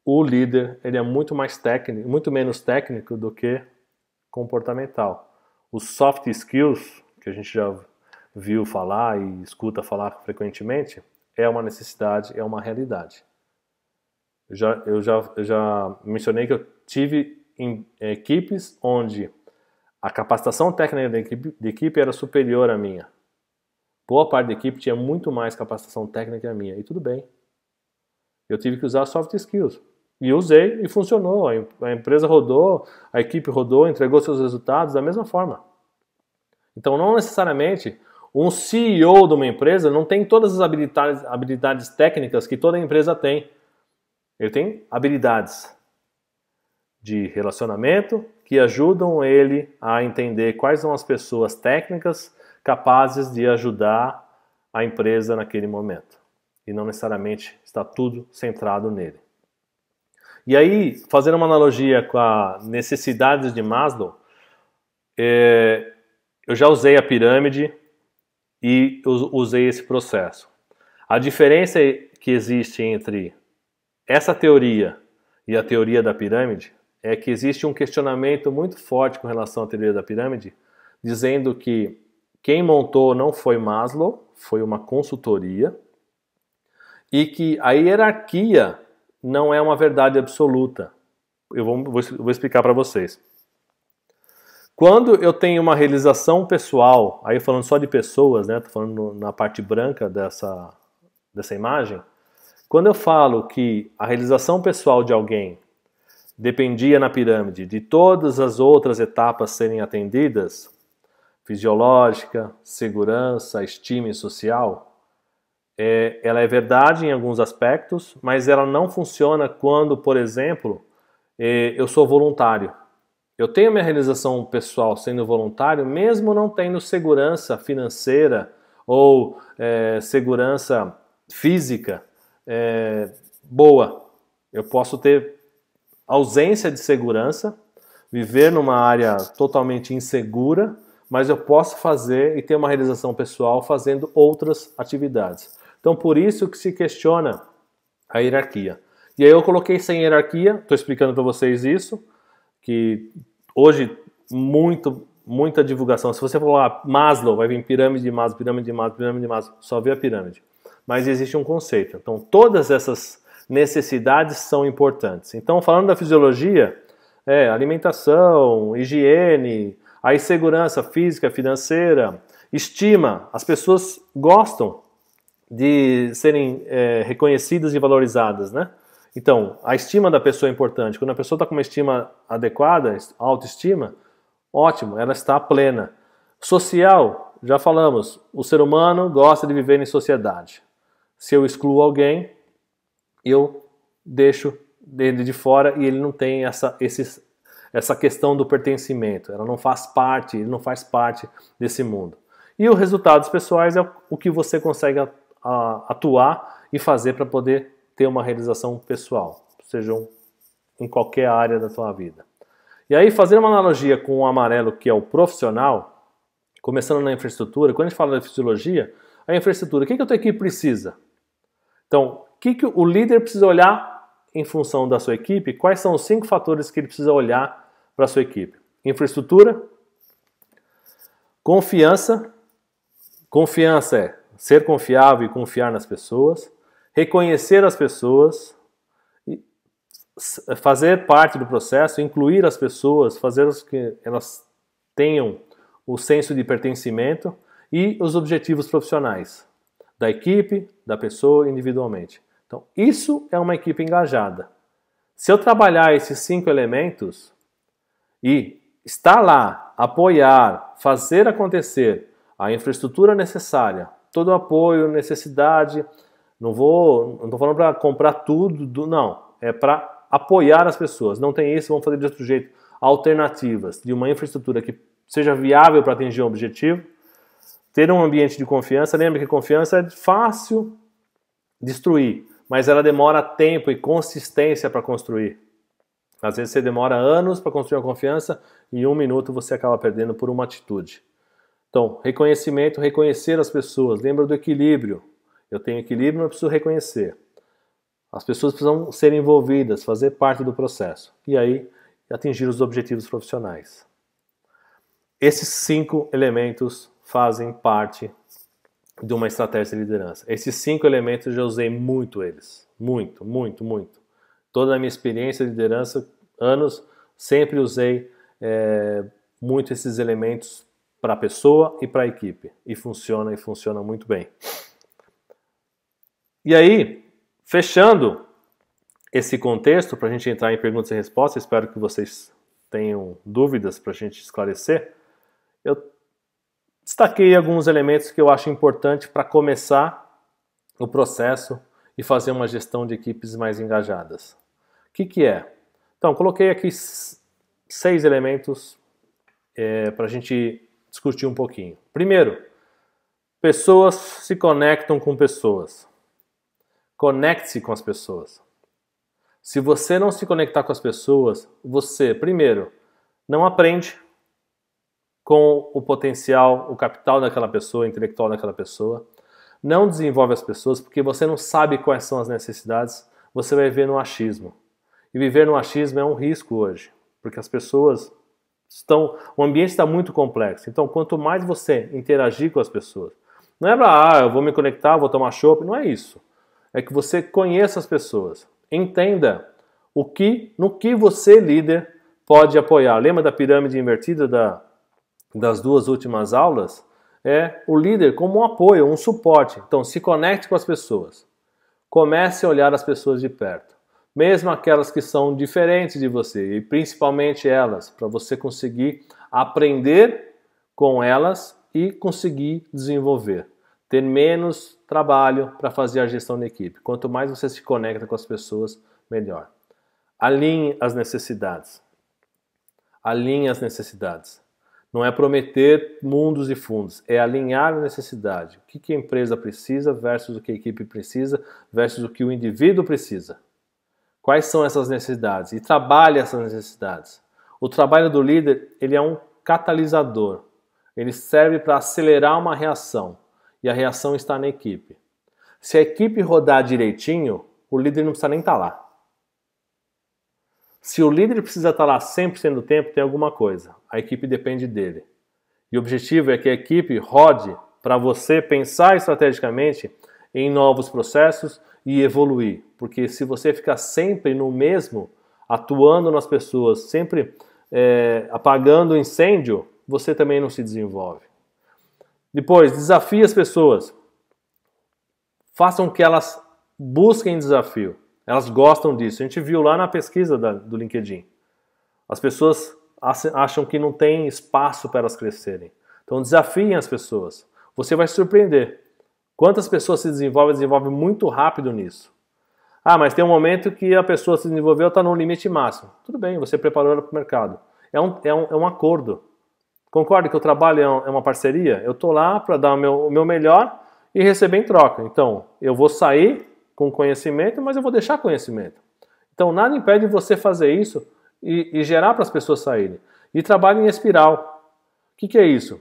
o líder ele é muito mais técnico, muito menos técnico do que comportamental. os soft skills, que a gente já viu falar e escuta falar frequentemente, é uma necessidade, é uma realidade. Já, eu já, eu já mencionei que eu tive em equipes onde a capacitação técnica da equipe, equipe era superior à minha. Boa parte da equipe tinha muito mais capacitação técnica que a minha. E tudo bem. Eu tive que usar soft skills. E usei e funcionou. A empresa rodou, a equipe rodou, entregou seus resultados da mesma forma. Então, não necessariamente um CEO de uma empresa não tem todas as habilidades, habilidades técnicas que toda empresa tem. Ele tem habilidades de relacionamento que ajudam ele a entender quais são as pessoas técnicas capazes de ajudar a empresa naquele momento. E não necessariamente está tudo centrado nele. E aí, fazendo uma analogia com as necessidades de Maslow, é, eu já usei a pirâmide e usei esse processo. A diferença que existe entre essa teoria e a teoria da pirâmide é que existe um questionamento muito forte com relação à teoria da pirâmide, dizendo que quem montou não foi Maslow, foi uma consultoria, e que a hierarquia não é uma verdade absoluta. Eu vou, vou, vou explicar para vocês. Quando eu tenho uma realização pessoal, aí falando só de pessoas, né? Tô falando na parte branca dessa, dessa imagem. Quando eu falo que a realização pessoal de alguém dependia na pirâmide de todas as outras etapas serem atendidas, fisiológica, segurança, estima e social, é, ela é verdade em alguns aspectos, mas ela não funciona quando, por exemplo, é, eu sou voluntário. Eu tenho minha realização pessoal sendo voluntário, mesmo não tendo segurança financeira ou é, segurança física é, boa. Eu posso ter ausência de segurança, viver numa área totalmente insegura, mas eu posso fazer e ter uma realização pessoal fazendo outras atividades. Então, por isso que se questiona a hierarquia. E aí eu coloquei sem hierarquia, estou explicando para vocês isso, que hoje muito, muita divulgação. Se você falar Maslow, vai vir pirâmide de Maslow, pirâmide de Maslow, pirâmide de Maslow, só vê a pirâmide. Mas existe um conceito. Então, todas essas necessidades são importantes. Então, falando da fisiologia, é alimentação, higiene, a segurança física, financeira, estima. As pessoas gostam de serem é, reconhecidas e valorizadas, né? Então, a estima da pessoa é importante. Quando a pessoa está com uma estima adequada, autoestima, ótimo, ela está plena. Social, já falamos, o ser humano gosta de viver em sociedade. Se eu excluo alguém, eu deixo ele de fora e ele não tem essa, esse, essa questão do pertencimento. Ela não faz parte, ele não faz parte desse mundo. E os resultados pessoais é o que você consegue atuar e fazer para poder ter uma realização pessoal, sejam em qualquer área da tua vida. E aí, fazendo uma analogia com o amarelo, que é o profissional, começando na infraestrutura, quando a gente fala da fisiologia, a infraestrutura, o que, que a tua equipe precisa? Então, o que, que o líder precisa olhar em função da sua equipe? Quais são os cinco fatores que ele precisa olhar para a sua equipe? Infraestrutura, confiança. Confiança é ser confiável e confiar nas pessoas, reconhecer as pessoas, fazer parte do processo, incluir as pessoas, fazer que elas tenham o senso de pertencimento e os objetivos profissionais da equipe, da pessoa individualmente. Então, isso é uma equipe engajada. Se eu trabalhar esses cinco elementos e estar lá, apoiar, fazer acontecer a infraestrutura necessária, todo o apoio, necessidade. Não vou, não estou falando para comprar tudo, do, não. É para apoiar as pessoas. Não tem isso, vamos fazer de outro jeito. Alternativas de uma infraestrutura que seja viável para atingir um objetivo. Ter um ambiente de confiança. Lembra que confiança é fácil destruir, mas ela demora tempo e consistência para construir. Às vezes você demora anos para construir uma confiança e em um minuto você acaba perdendo por uma atitude. Então, reconhecimento, reconhecer as pessoas. Lembra do equilíbrio. Eu tenho equilíbrio, mas preciso reconhecer. As pessoas precisam ser envolvidas, fazer parte do processo. E aí, atingir os objetivos profissionais. Esses cinco elementos fazem parte de uma estratégia de liderança. Esses cinco elementos eu já usei muito eles. Muito, muito, muito. Toda a minha experiência de liderança, anos, sempre usei é, muito esses elementos para a pessoa e para a equipe. E funciona e funciona muito bem. E aí, fechando esse contexto, para a gente entrar em perguntas e respostas, espero que vocês tenham dúvidas para a gente esclarecer. Eu destaquei alguns elementos que eu acho importante para começar o processo e fazer uma gestão de equipes mais engajadas. O que, que é? Então, coloquei aqui seis elementos é, para a gente discutir um pouquinho. Primeiro, pessoas se conectam com pessoas. Conecte-se com as pessoas. Se você não se conectar com as pessoas, você, primeiro, não aprende com o potencial, o capital daquela pessoa, intelectual daquela pessoa. Não desenvolve as pessoas porque você não sabe quais são as necessidades, você vai viver no achismo. E viver no achismo é um risco hoje, porque as pessoas estão. O ambiente está muito complexo. Então, quanto mais você interagir com as pessoas, não é para, ah, eu vou me conectar, vou tomar chopp, não é isso. É que você conheça as pessoas, entenda o que, no que você, líder, pode apoiar. Lembra da pirâmide invertida da, das duas últimas aulas é o líder como um apoio, um suporte. Então, se conecte com as pessoas. Comece a olhar as pessoas de perto, mesmo aquelas que são diferentes de você, e principalmente elas, para você conseguir aprender com elas e conseguir desenvolver. Ter menos trabalho para fazer a gestão da equipe. Quanto mais você se conecta com as pessoas, melhor. Alinhe as necessidades. Alinhe as necessidades. Não é prometer mundos e fundos, é alinhar a necessidade. O que a empresa precisa versus o que a equipe precisa versus o que o indivíduo precisa. Quais são essas necessidades? E trabalhe essas necessidades. O trabalho do líder ele é um catalisador. Ele serve para acelerar uma reação e a reação está na equipe. Se a equipe rodar direitinho, o líder não precisa nem estar tá lá. Se o líder precisa estar lá 100% do tempo, tem alguma coisa. A equipe depende dele. E o objetivo é que a equipe rode para você pensar estrategicamente em novos processos e evoluir. Porque se você ficar sempre no mesmo, atuando nas pessoas, sempre é, apagando incêndio, você também não se desenvolve. Depois, desafie as pessoas. Façam que elas busquem desafio. Elas gostam disso. A gente viu lá na pesquisa da, do LinkedIn. As pessoas acham que não tem espaço para elas crescerem. Então desafiem as pessoas. Você vai se surpreender. Quantas pessoas se desenvolvem, desenvolvem muito rápido nisso. Ah, mas tem um momento que a pessoa se desenvolveu, está no limite máximo. Tudo bem, você preparou ela para o mercado. É um, é, um, é um acordo. Concorda que o trabalho é, é uma parceria? Eu estou lá para dar o meu, o meu melhor e receber em troca. Então, eu vou sair com conhecimento, mas eu vou deixar conhecimento. Então, nada impede você fazer isso e, e gerar para as pessoas saírem. E trabalhe em espiral. O que, que é isso?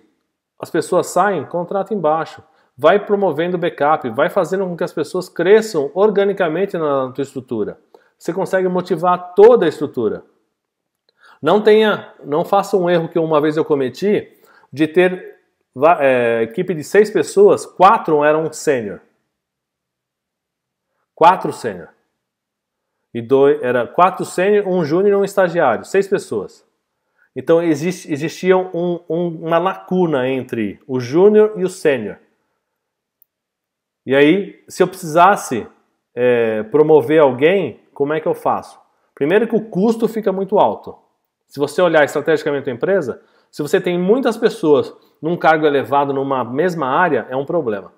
As pessoas saem, contrata embaixo. Vai promovendo backup, vai fazendo com que as pessoas cresçam organicamente na tua estrutura. Você consegue motivar toda a estrutura. Não tenha, não faça um erro que uma vez eu cometi de ter é, equipe de seis pessoas, quatro eram sênior. Quatro sênior. E dois, era quatro sênior, um júnior e um estagiário. Seis pessoas. Então exist, existia um, um, uma lacuna entre o júnior e o sênior. E aí, se eu precisasse é, promover alguém, como é que eu faço? Primeiro que o custo fica muito alto. Se você olhar estrategicamente a empresa, se você tem muitas pessoas num cargo elevado numa mesma área, é um problema.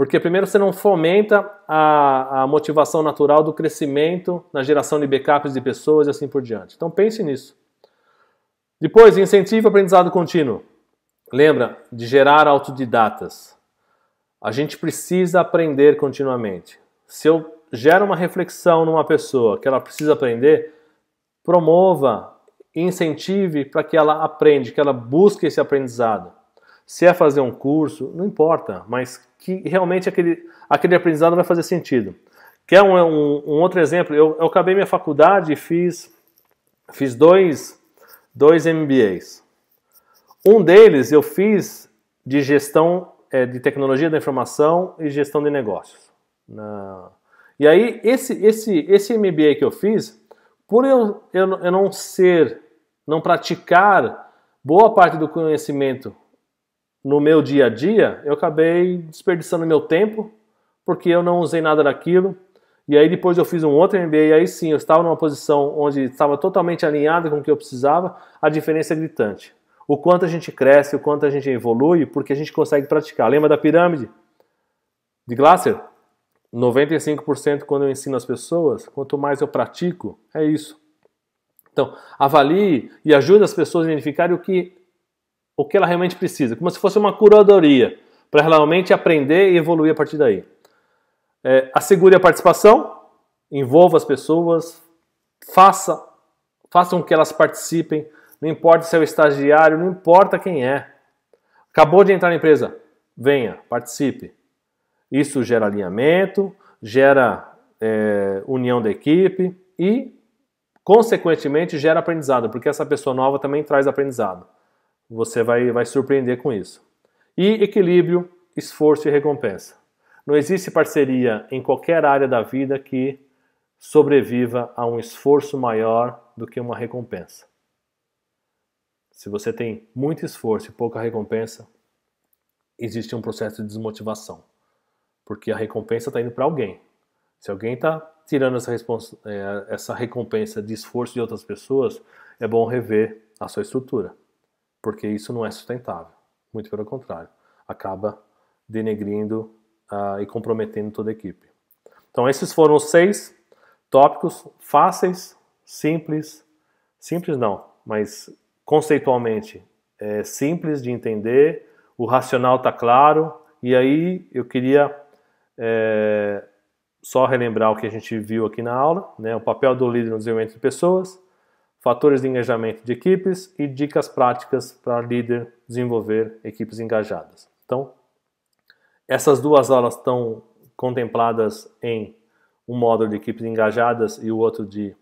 Porque primeiro você não fomenta a, a motivação natural do crescimento na geração de backups de pessoas e assim por diante. Então pense nisso. Depois, incentive o aprendizado contínuo. Lembra de gerar autodidatas. A gente precisa aprender continuamente. Se eu gero uma reflexão numa pessoa que ela precisa aprender, promova, incentive para que ela aprenda, que ela busque esse aprendizado. Se é fazer um curso, não importa, mas que realmente aquele, aquele aprendizado vai fazer sentido. Quer um, um, um outro exemplo? Eu, eu, acabei minha faculdade e fiz, fiz dois, dois MBAs. Um deles eu fiz de gestão é, de tecnologia da informação e gestão de negócios. Na... E aí, esse, esse, esse MBA que eu fiz, por eu, eu, eu não ser, não praticar boa parte do conhecimento no meu dia a dia, eu acabei desperdiçando meu tempo, porque eu não usei nada daquilo. E aí depois eu fiz um outro MBA e aí sim, eu estava numa posição onde estava totalmente alinhado com o que eu precisava, a diferença é gritante o quanto a gente cresce, o quanto a gente evolui, porque a gente consegue praticar. Lembra da pirâmide de Glasser? 95% quando eu ensino as pessoas, quanto mais eu pratico, é isso. Então, avalie e ajude as pessoas a identificarem o que, o que ela realmente precisa, como se fosse uma curadoria, para realmente aprender e evoluir a partir daí. É, assegure a participação, envolva as pessoas, faça, faça com que elas participem, não importa se é o estagiário, não importa quem é. Acabou de entrar na empresa, venha, participe. Isso gera alinhamento, gera é, união da equipe e, consequentemente, gera aprendizado, porque essa pessoa nova também traz aprendizado. Você vai, vai surpreender com isso. E equilíbrio, esforço e recompensa. Não existe parceria em qualquer área da vida que sobreviva a um esforço maior do que uma recompensa. Se você tem muito esforço e pouca recompensa, existe um processo de desmotivação. Porque a recompensa está indo para alguém. Se alguém está tirando essa, é, essa recompensa de esforço de outras pessoas, é bom rever a sua estrutura. Porque isso não é sustentável. Muito pelo contrário. Acaba denegrindo uh, e comprometendo toda a equipe. Então, esses foram os seis tópicos fáceis, simples, simples não, mas conceitualmente é simples de entender, o racional está claro, e aí eu queria é, só relembrar o que a gente viu aqui na aula, né, o papel do líder no desenvolvimento de pessoas, fatores de engajamento de equipes e dicas práticas para líder desenvolver equipes engajadas. Então, essas duas aulas estão contempladas em um módulo de equipes engajadas e o outro de,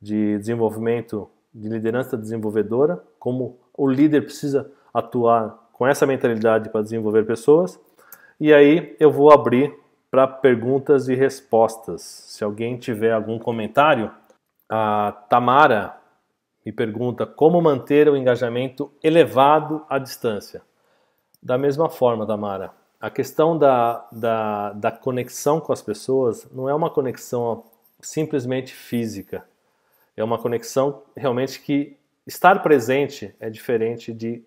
de desenvolvimento de liderança desenvolvedora, como o líder precisa atuar com essa mentalidade para desenvolver pessoas. E aí eu vou abrir para perguntas e respostas. Se alguém tiver algum comentário, a Tamara me pergunta como manter o engajamento elevado à distância. Da mesma forma, Tamara, a questão da, da, da conexão com as pessoas não é uma conexão simplesmente física é uma conexão realmente que estar presente é diferente de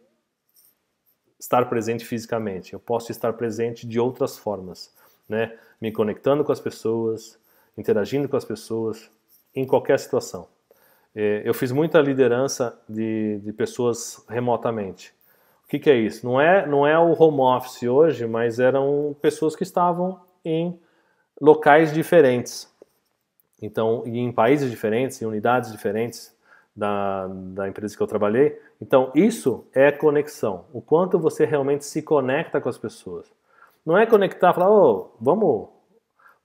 estar presente fisicamente. Eu posso estar presente de outras formas, né? Me conectando com as pessoas, interagindo com as pessoas, em qualquer situação. É, eu fiz muita liderança de, de pessoas remotamente. O que, que, é isso? Não é, não é o home office hoje, mas eram pessoas que estavam em locais diferentes. Então, em países diferentes, em unidades diferentes da, da empresa que eu trabalhei. Então, isso é conexão. O quanto você realmente se conecta com as pessoas. Não é conectar, falar, oh, vamos,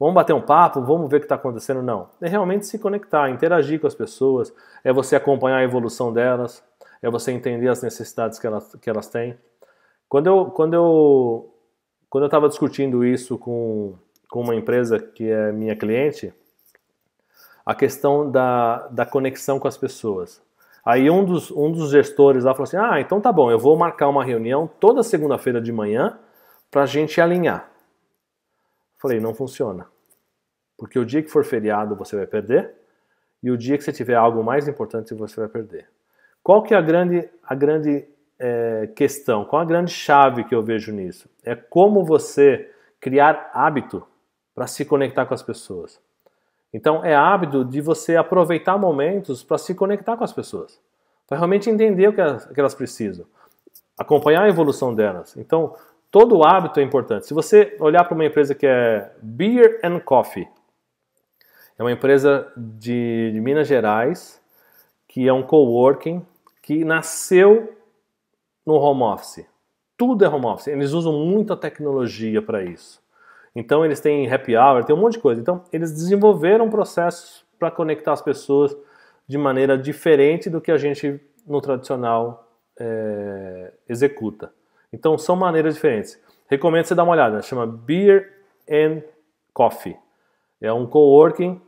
vamos bater um papo, vamos ver o que está acontecendo. Não. É realmente se conectar, interagir com as pessoas, é você acompanhar a evolução delas, é você entender as necessidades que elas, que elas têm. Quando eu quando eu quando eu estava discutindo isso com, com uma empresa que é minha cliente, a questão da, da conexão com as pessoas. Aí um dos, um dos gestores lá falou assim: Ah, então tá bom, eu vou marcar uma reunião toda segunda-feira de manhã para a gente alinhar. Falei: Não funciona. Porque o dia que for feriado você vai perder e o dia que você tiver algo mais importante você vai perder. Qual que é a grande, a grande é, questão? Qual a grande chave que eu vejo nisso? É como você criar hábito para se conectar com as pessoas. Então é hábito de você aproveitar momentos para se conectar com as pessoas, para realmente entender o que elas, que elas precisam, acompanhar a evolução delas. Então todo hábito é importante. Se você olhar para uma empresa que é Beer and Coffee, é uma empresa de, de Minas Gerais que é um coworking que nasceu no home office. Tudo é home office. Eles usam muita tecnologia para isso. Então eles têm happy hour, tem um monte de coisa. Então eles desenvolveram processos para conectar as pessoas de maneira diferente do que a gente no tradicional é, executa. Então são maneiras diferentes. Recomendo você dar uma olhada, chama Beer and Coffee. É um coworking,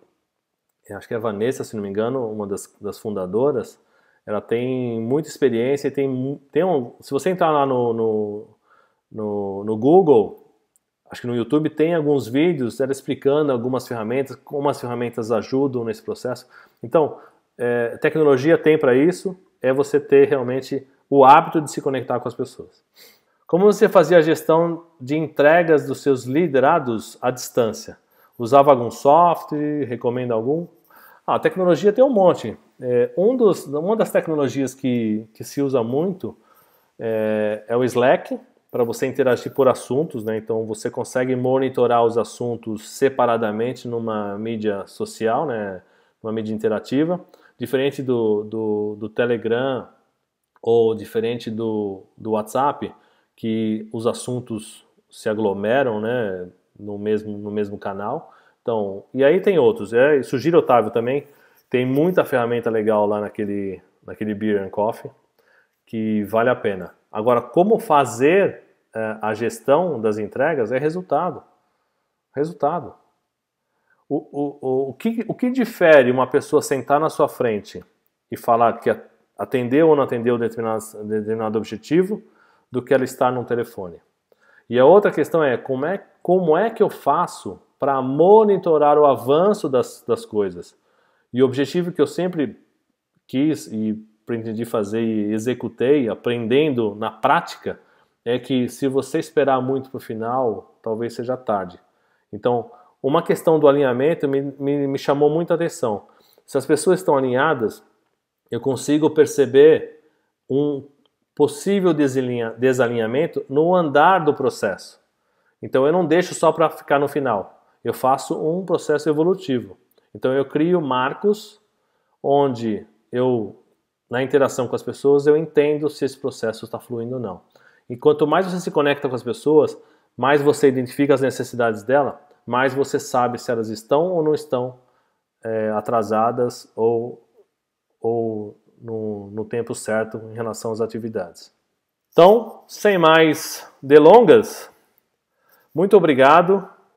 acho que é a Vanessa, se não me engano, uma das, das fundadoras. Ela tem muita experiência e tem, tem um, se você entrar lá no, no, no, no Google, acho que no YouTube tem alguns vídeos ela explicando algumas ferramentas, como as ferramentas ajudam nesse processo. Então, é, tecnologia tem para isso, é você ter realmente o hábito de se conectar com as pessoas. Como você fazia a gestão de entregas dos seus liderados à distância? Usava algum software? Recomenda algum? Ah, a tecnologia tem um monte. É, um dos, uma das tecnologias que, que se usa muito é, é o Slack, para você interagir por assuntos, né? Então você consegue monitorar os assuntos separadamente numa mídia social, né? Uma mídia interativa, diferente do, do, do Telegram ou diferente do, do WhatsApp, que os assuntos se aglomeram, né? No mesmo, no mesmo canal. Então, e aí tem outros. É, sugiro Otávio também. Tem muita ferramenta legal lá naquele, naquele Beer and Coffee que vale a pena. Agora, como fazer é, a gestão das entregas é resultado. Resultado. O, o, o, o, que, o que difere uma pessoa sentar na sua frente e falar que atendeu ou não atendeu determinado, determinado objetivo do que ela estar no telefone? E a outra questão é como é, como é que eu faço para monitorar o avanço das, das coisas? E o objetivo que eu sempre quis e pretendi fazer e executei, aprendendo na prática, é que se você esperar muito para o final, talvez seja tarde. Então, uma questão do alinhamento me, me, me chamou muita atenção. Se as pessoas estão alinhadas, eu consigo perceber um possível desalinhamento no andar do processo. Então eu não deixo só para ficar no final. Eu faço um processo evolutivo. Então eu crio marcos onde eu na interação com as pessoas, eu entendo se esse processo está fluindo ou não. E quanto mais você se conecta com as pessoas, mais você identifica as necessidades dela, mais você sabe se elas estão ou não estão é, atrasadas ou, ou no, no tempo certo em relação às atividades. Então, sem mais delongas, muito obrigado